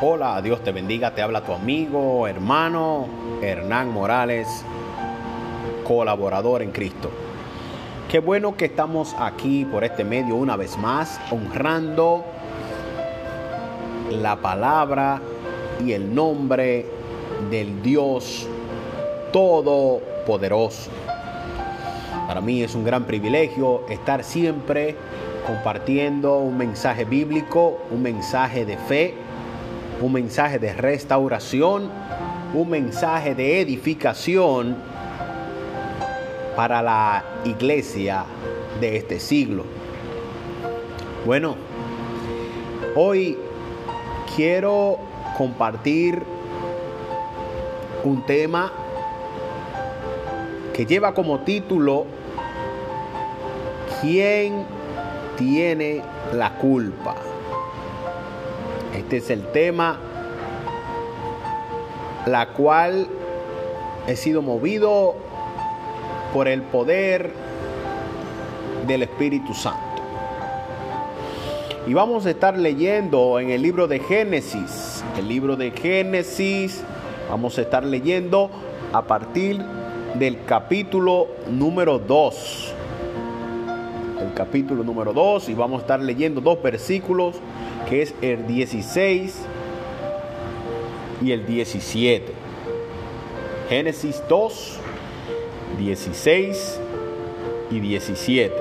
Hola, Dios te bendiga, te habla tu amigo, hermano Hernán Morales, colaborador en Cristo. Qué bueno que estamos aquí por este medio una vez más, honrando la palabra y el nombre del Dios Todopoderoso. Para mí es un gran privilegio estar siempre compartiendo un mensaje bíblico, un mensaje de fe un mensaje de restauración, un mensaje de edificación para la iglesia de este siglo. Bueno, hoy quiero compartir un tema que lleva como título ¿Quién tiene la culpa? Este es el tema la cual he sido movido por el poder del Espíritu Santo. Y vamos a estar leyendo en el libro de Génesis, el libro de Génesis, vamos a estar leyendo a partir del capítulo número 2. El capítulo número 2 y vamos a estar leyendo dos versículos que es el 16 y el 17. Génesis 2, 16 y 17.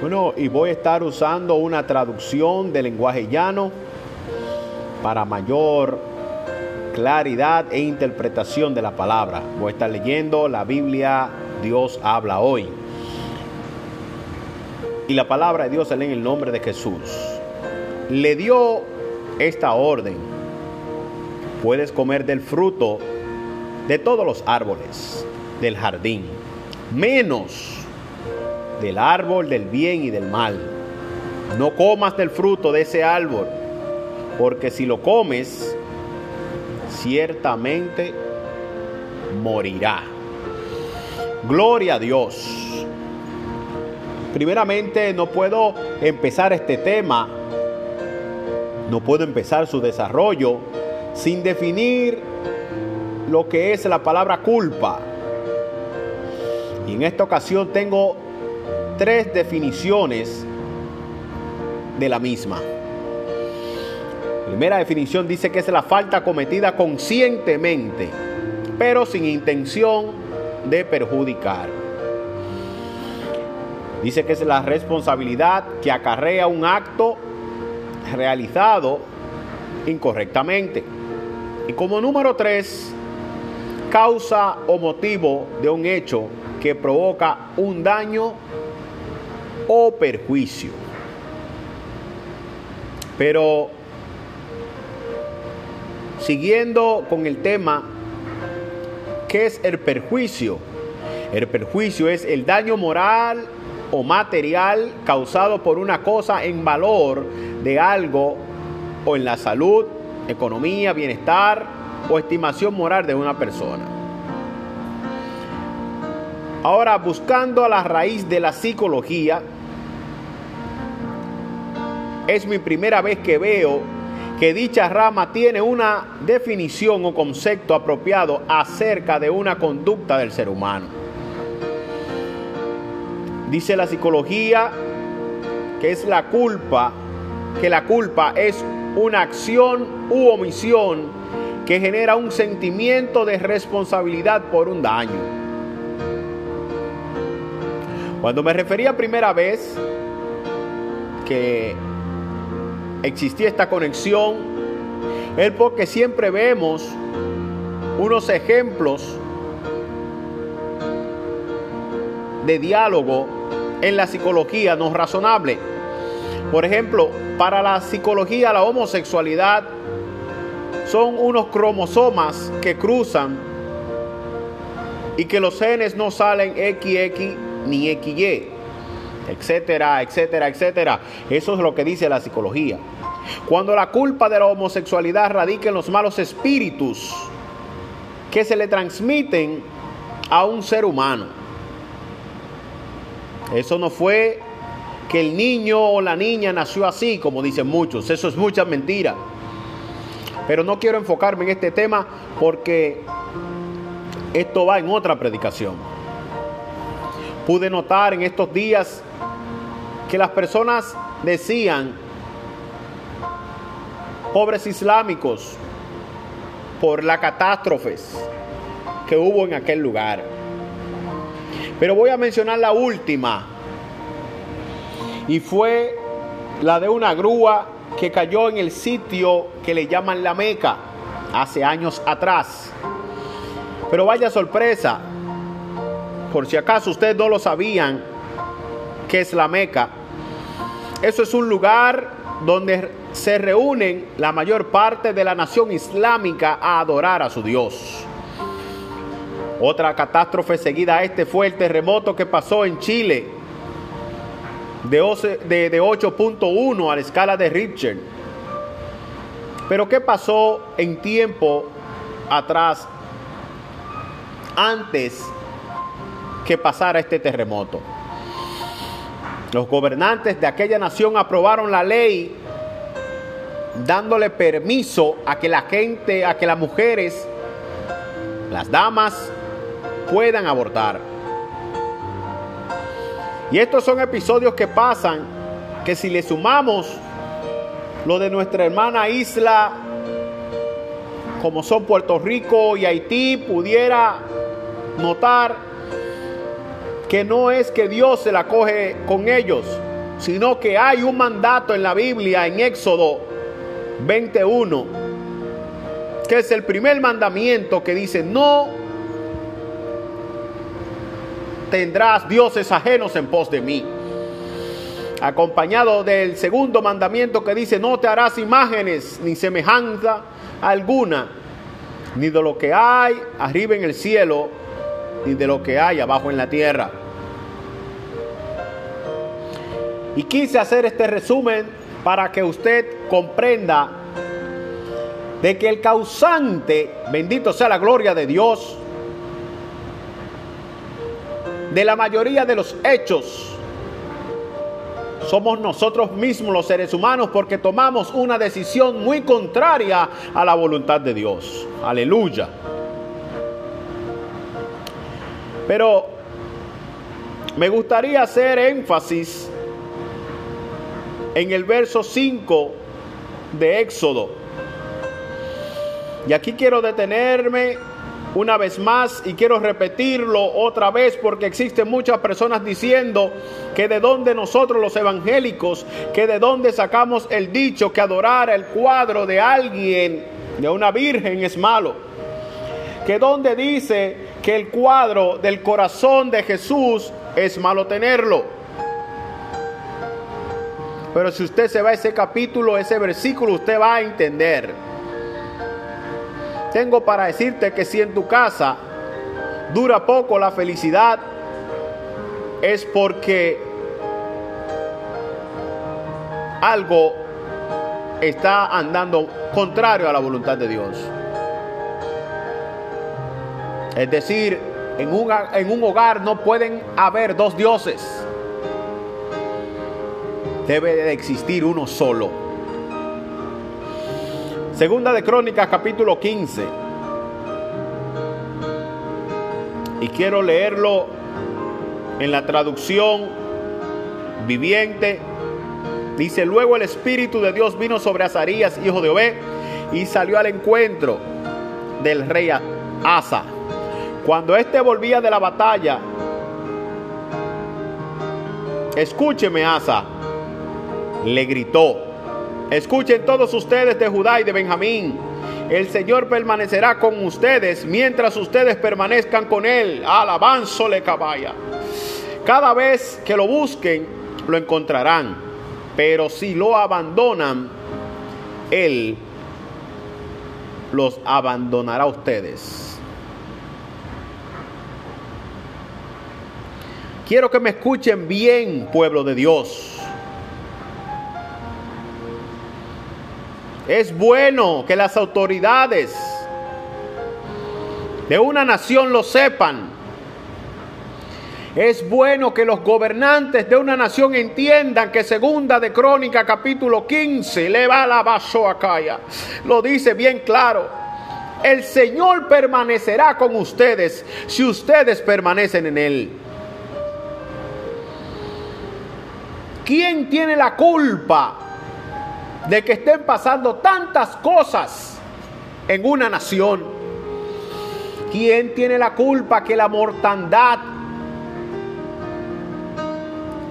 Bueno, y voy a estar usando una traducción del lenguaje llano para mayor claridad e interpretación de la palabra. Voy a estar leyendo la Biblia Dios habla hoy. Y la palabra de Dios sale en el nombre de Jesús le dio esta orden. Puedes comer del fruto de todos los árboles del jardín, menos del árbol del bien y del mal. No comas del fruto de ese árbol, porque si lo comes, ciertamente morirá. Gloria a Dios. Primeramente, no puedo empezar este tema no puedo empezar su desarrollo sin definir lo que es la palabra culpa. Y en esta ocasión tengo tres definiciones de la misma. primera definición dice que es la falta cometida conscientemente, pero sin intención de perjudicar. Dice que es la responsabilidad que acarrea un acto realizado incorrectamente. Y como número tres, causa o motivo de un hecho que provoca un daño o perjuicio. Pero siguiendo con el tema, ¿qué es el perjuicio? El perjuicio es el daño moral o material causado por una cosa en valor de algo o en la salud, economía, bienestar o estimación moral de una persona. Ahora, buscando a la raíz de la psicología, es mi primera vez que veo que dicha rama tiene una definición o concepto apropiado acerca de una conducta del ser humano. Dice la psicología que es la culpa que la culpa es una acción u omisión que genera un sentimiento de responsabilidad por un daño. Cuando me refería primera vez que existía esta conexión, es porque siempre vemos unos ejemplos de diálogo en la psicología no razonable. Por ejemplo, para la psicología la homosexualidad son unos cromosomas que cruzan y que los genes no salen XX ni XY, etcétera, etcétera, etcétera. Eso es lo que dice la psicología. Cuando la culpa de la homosexualidad radica en los malos espíritus que se le transmiten a un ser humano. Eso no fue que el niño o la niña nació así, como dicen muchos. Eso es mucha mentira. Pero no quiero enfocarme en este tema porque esto va en otra predicación. Pude notar en estos días que las personas decían, pobres islámicos, por las catástrofes que hubo en aquel lugar. Pero voy a mencionar la última, y fue la de una grúa que cayó en el sitio que le llaman la Meca hace años atrás. Pero vaya sorpresa, por si acaso ustedes no lo sabían, que es la Meca. Eso es un lugar donde se reúnen la mayor parte de la nación islámica a adorar a su Dios. Otra catástrofe seguida a este fue el terremoto que pasó en Chile de, de 8.1 a la escala de Richter. Pero ¿qué pasó en tiempo atrás, antes que pasara este terremoto? Los gobernantes de aquella nación aprobaron la ley dándole permiso a que la gente, a que las mujeres, las damas, puedan abortar. Y estos son episodios que pasan, que si le sumamos lo de nuestra hermana isla, como son Puerto Rico y Haití, pudiera notar que no es que Dios se la coge con ellos, sino que hay un mandato en la Biblia, en Éxodo 21, que es el primer mandamiento que dice, no tendrás dioses ajenos en pos de mí. Acompañado del segundo mandamiento que dice, no te harás imágenes ni semejanza alguna, ni de lo que hay arriba en el cielo, ni de lo que hay abajo en la tierra. Y quise hacer este resumen para que usted comprenda de que el causante, bendito sea la gloria de Dios, de la mayoría de los hechos somos nosotros mismos los seres humanos porque tomamos una decisión muy contraria a la voluntad de Dios. Aleluya. Pero me gustaría hacer énfasis en el verso 5 de Éxodo. Y aquí quiero detenerme una vez más y quiero repetirlo otra vez porque existen muchas personas diciendo que de dónde nosotros los evangélicos, que de dónde sacamos el dicho que adorar el cuadro de alguien, de una virgen es malo. Que donde dice que el cuadro del corazón de Jesús es malo tenerlo. Pero si usted se va a ese capítulo, ese versículo, usted va a entender tengo para decirte que si en tu casa dura poco la felicidad, es porque algo está andando contrario a la voluntad de Dios. Es decir, en un, en un hogar no pueden haber dos dioses. Debe de existir uno solo. Segunda de Crónicas capítulo 15. Y quiero leerlo en la traducción viviente. Dice, luego el Espíritu de Dios vino sobre Azarías, hijo de Obed, y salió al encuentro del rey Asa. Cuando éste volvía de la batalla, escúcheme Asa, le gritó, Escuchen todos ustedes de Judá y de Benjamín. El Señor permanecerá con ustedes mientras ustedes permanezcan con Él. Alabanzo le cabaya. Cada vez que lo busquen, lo encontrarán. Pero si lo abandonan, Él los abandonará a ustedes. Quiero que me escuchen bien, pueblo de Dios. Es bueno que las autoridades de una nación lo sepan Es bueno que los gobernantes de una nación entiendan que segunda de Crónica capítulo 15, le va la vaso lo dice bien claro. El Señor permanecerá con ustedes si ustedes permanecen en Él. ¿Quién tiene la culpa de que estén pasando tantas cosas en una nación? ¿Quién tiene la culpa que la mortandad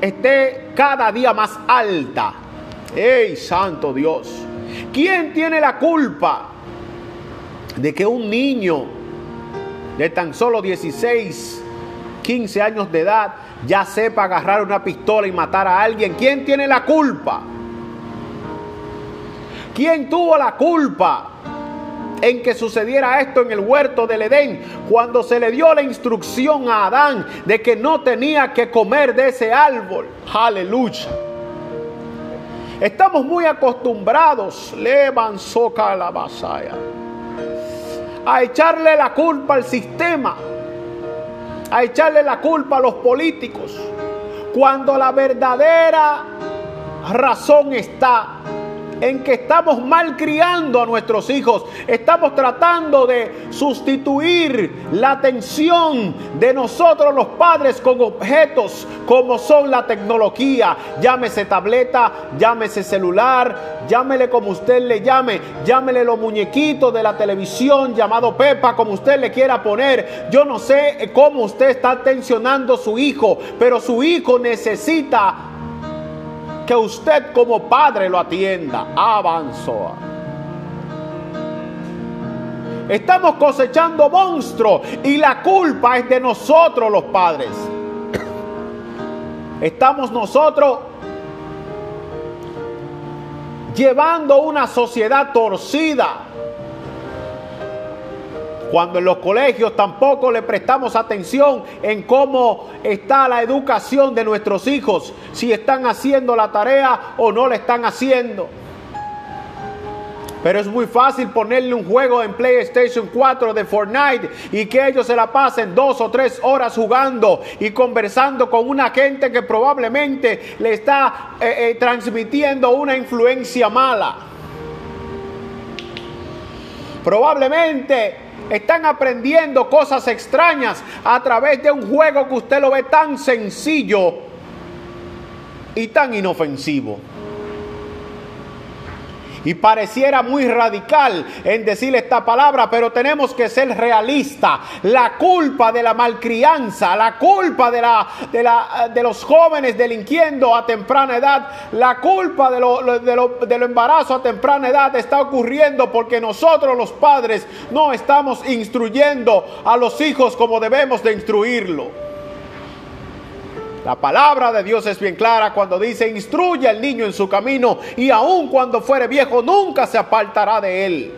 esté cada día más alta? ¡Ey, santo Dios! ¿Quién tiene la culpa de que un niño de tan solo 16, 15 años de edad ya sepa agarrar una pistola y matar a alguien? ¿Quién tiene la culpa? ¿Quién tuvo la culpa en que sucediera esto en el huerto del Edén, cuando se le dio la instrucción a Adán de que no tenía que comer de ese árbol? Aleluya. Estamos muy acostumbrados, soca la vasaya, a echarle la culpa al sistema, a echarle la culpa a los políticos, cuando la verdadera razón está en que estamos malcriando a nuestros hijos. Estamos tratando de sustituir la atención de nosotros los padres con objetos como son la tecnología. Llámese tableta, llámese celular, llámele como usted le llame, llámele los muñequitos de la televisión llamado Pepa, como usted le quiera poner. Yo no sé cómo usted está atencionando a su hijo, pero su hijo necesita que usted como padre lo atienda. Avanzó. Estamos cosechando monstruos y la culpa es de nosotros los padres. Estamos nosotros llevando una sociedad torcida cuando en los colegios tampoco le prestamos atención en cómo está la educación de nuestros hijos, si están haciendo la tarea o no la están haciendo. Pero es muy fácil ponerle un juego en PlayStation 4 de Fortnite y que ellos se la pasen dos o tres horas jugando y conversando con una gente que probablemente le está eh, eh, transmitiendo una influencia mala. Probablemente están aprendiendo cosas extrañas a través de un juego que usted lo ve tan sencillo y tan inofensivo. Y pareciera muy radical en decir esta palabra, pero tenemos que ser realistas. La culpa de la malcrianza, la culpa de, la, de, la, de los jóvenes delinquiendo a temprana edad, la culpa de lo, de, lo, de lo embarazo a temprana edad está ocurriendo porque nosotros los padres no estamos instruyendo a los hijos como debemos de instruirlo. La palabra de Dios es bien clara cuando dice, instruye al niño en su camino y aun cuando fuere viejo nunca se apartará de él.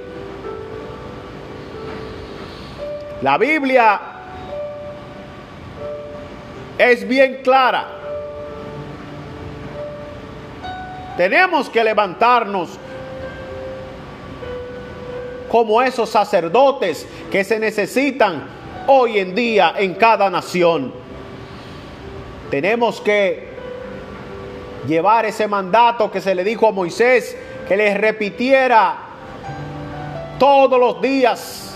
La Biblia es bien clara. Tenemos que levantarnos como esos sacerdotes que se necesitan hoy en día en cada nación. Tenemos que llevar ese mandato que se le dijo a Moisés, que les repitiera todos los días,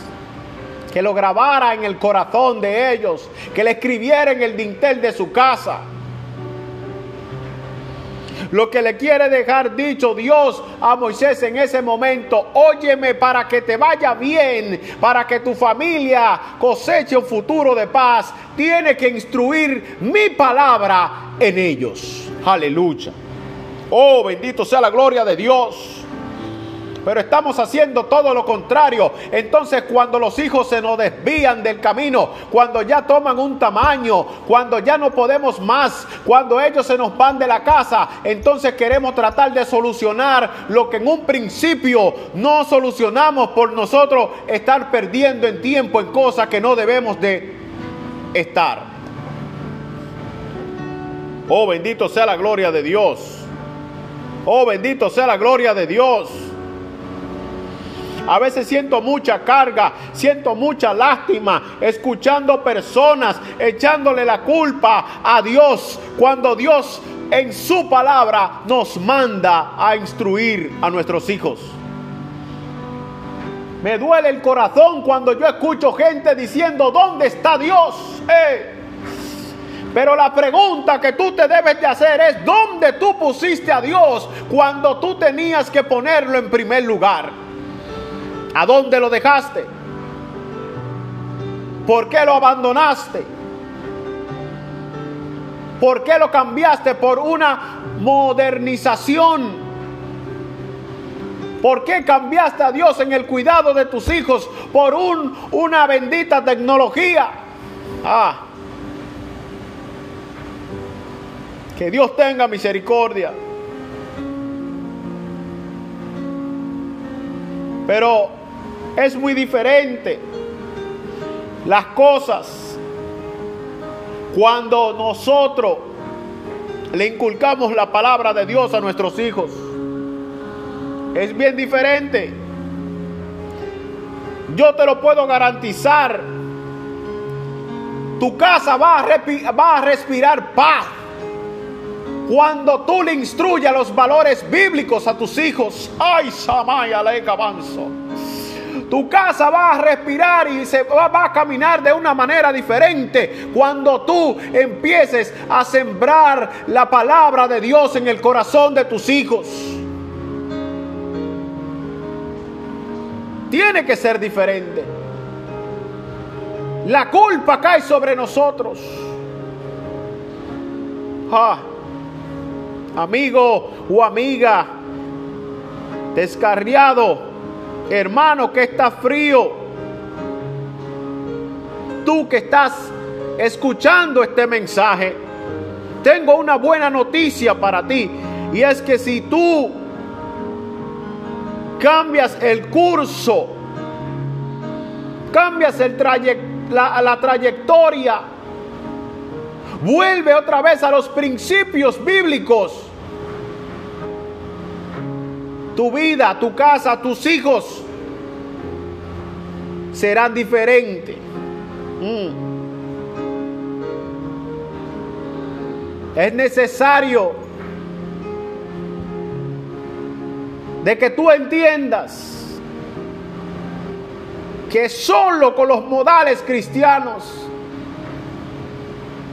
que lo grabara en el corazón de ellos, que le escribiera en el dintel de su casa. Lo que le quiere dejar dicho Dios a Moisés en ese momento, óyeme para que te vaya bien, para que tu familia coseche un futuro de paz, tiene que instruir mi palabra en ellos. Aleluya. Oh, bendito sea la gloria de Dios pero estamos haciendo todo lo contrario. Entonces cuando los hijos se nos desvían del camino, cuando ya toman un tamaño, cuando ya no podemos más, cuando ellos se nos van de la casa, entonces queremos tratar de solucionar lo que en un principio no solucionamos por nosotros estar perdiendo en tiempo en cosas que no debemos de estar. Oh, bendito sea la gloria de Dios. Oh, bendito sea la gloria de Dios. A veces siento mucha carga, siento mucha lástima, escuchando personas echándole la culpa a Dios cuando Dios en su palabra nos manda a instruir a nuestros hijos. Me duele el corazón cuando yo escucho gente diciendo, ¿dónde está Dios? Eh, pero la pregunta que tú te debes de hacer es, ¿dónde tú pusiste a Dios cuando tú tenías que ponerlo en primer lugar? ¿A dónde lo dejaste? ¿Por qué lo abandonaste? ¿Por qué lo cambiaste por una modernización? ¿Por qué cambiaste a Dios en el cuidado de tus hijos por un, una bendita tecnología? Ah. Que Dios tenga misericordia. Pero es muy diferente las cosas cuando nosotros le inculcamos la palabra de Dios a nuestros hijos es bien diferente. Yo te lo puedo garantizar. Tu casa va a, respirar paz cuando tú le instruyas los valores bíblicos a tus hijos. Ay, Samaya le avanzo. Tu casa va a respirar y se va, a caminar de una manera diferente cuando tú empieces a sembrar la palabra de Dios en el corazón de tus hijos. tiene que ser diferente. La culpa cae sobre nosotros. Ah, amigo o amiga, descarriado, hermano que está frío, tú que estás escuchando este mensaje, tengo una buena noticia para ti. Y es que si tú cambias el curso, cambias el la, la trayectoria, vuelve otra vez a los principios bíblicos. Tu vida, tu casa, tus hijos serán diferentes. Mm. Es necesario de que tú entiendas que solo con los modales cristianos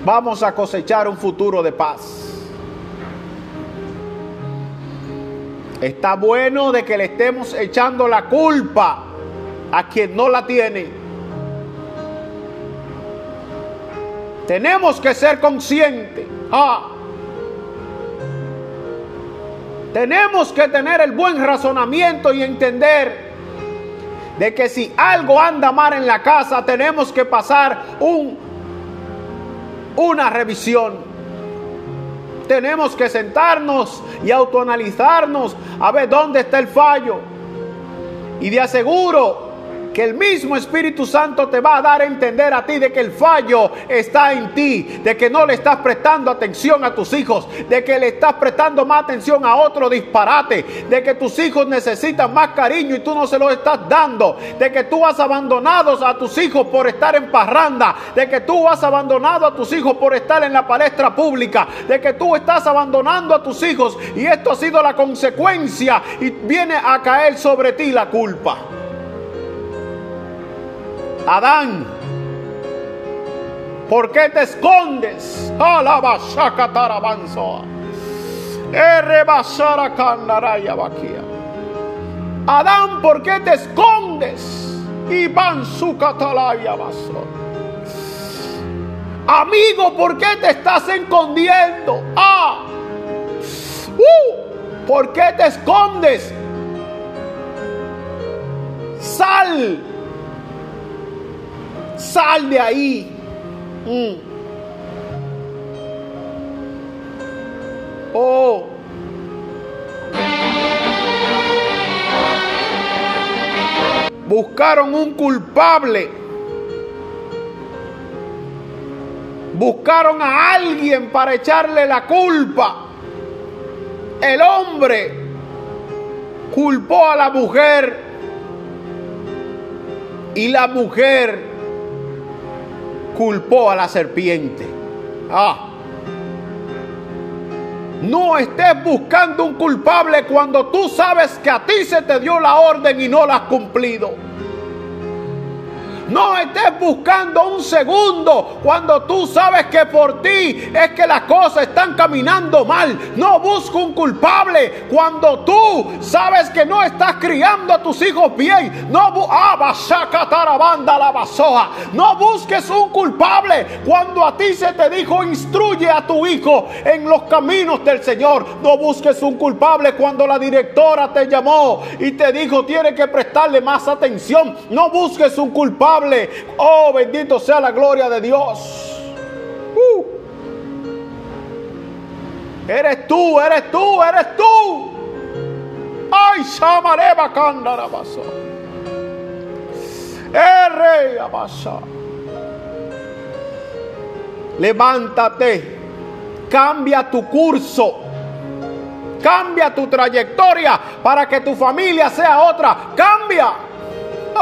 vamos a cosechar un futuro de paz. Está bueno de que le estemos echando la culpa a quien no la tiene. Tenemos que ser conscientes. Ah, tenemos que tener el buen razonamiento y entender de que si algo anda mal en la casa, tenemos que pasar un, una revisión. Tenemos que sentarnos y autoanalizarnos a ver dónde está el fallo. Y de aseguro que el mismo Espíritu Santo te va a dar a entender a ti de que el fallo está en ti, de que no le estás prestando atención a tus hijos, de que le estás prestando más atención a otro disparate, de que tus hijos necesitan más cariño y tú no se lo estás dando, de que tú has abandonado a tus hijos por estar en parranda, de que tú has abandonado a tus hijos por estar en la palestra pública, de que tú estás abandonando a tus hijos y esto ha sido la consecuencia y viene a caer sobre ti la culpa. Adán, ¿por qué te escondes? Alaba Adán, ¿por qué te escondes? Y su catalaya Amigo, ¿por qué te estás escondiendo? Ah, uh, ¿por qué te escondes? Sal Sal de ahí. Mm. Oh. Buscaron un culpable. Buscaron a alguien para echarle la culpa. El hombre culpó a la mujer Y la mujer culpó a la serpiente. Ah. No estés buscando un culpable cuando tú sabes que a ti se te dio la orden y no la has cumplido. No estés buscando un segundo cuando tú sabes que por ti es que las cosas están caminando mal. No busques un culpable cuando tú sabes que no estás criando a tus hijos bien. No, ah, no busques un culpable cuando a ti se te dijo instruye a tu hijo en los caminos del Señor. No busques un culpable cuando la directora te llamó y te dijo tiene que prestarle más atención. No busques un culpable Oh, bendito sea la gloria de Dios. Uh. Eres tú, eres tú, eres tú. Ay, Shamareba Candarabasa. rey Abasa. Levántate, cambia tu curso, cambia tu trayectoria para que tu familia sea otra. Cambia.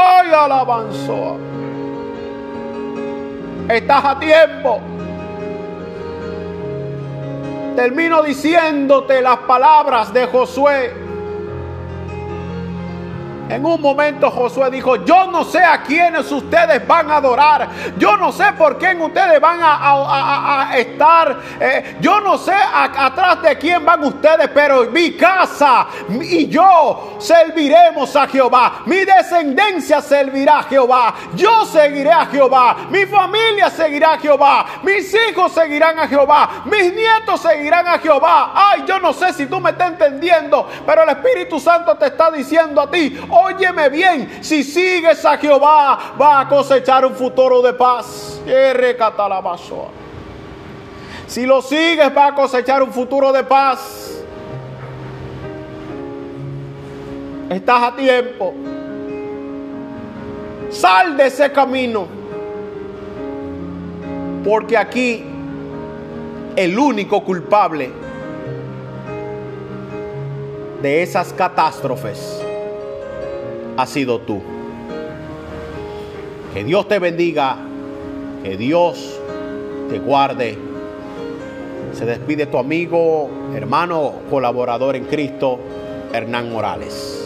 Ay, alabanzo. Estás a tiempo. Termino diciéndote las palabras de Josué en un momento Josué dijo, yo no sé a quiénes ustedes van a adorar, yo no sé por quién ustedes van a, estar, eh, yo no sé atrás de quién van ustedes, pero mi casa y yo serviremos a Jehová, mi descendencia servirá a Jehová, yo seguiré a Jehová, mi familia seguirá a Jehová, mis hijos seguirán a Jehová, mis nietos seguirán a Jehová. Ay, yo no sé si tú me estás entendiendo, pero el Espíritu Santo te está diciendo a ti, Óyeme bien, si sigues a Jehová, va a cosechar un futuro de paz. Si lo sigues, va a cosechar un futuro de paz. Estás a tiempo. Sal de ese camino. Porque aquí el único culpable de esas catástrofes ha sido tú. Que Dios te bendiga, que Dios te guarde. Se despide tu amigo, hermano, colaborador en Cristo, Hernán Morales.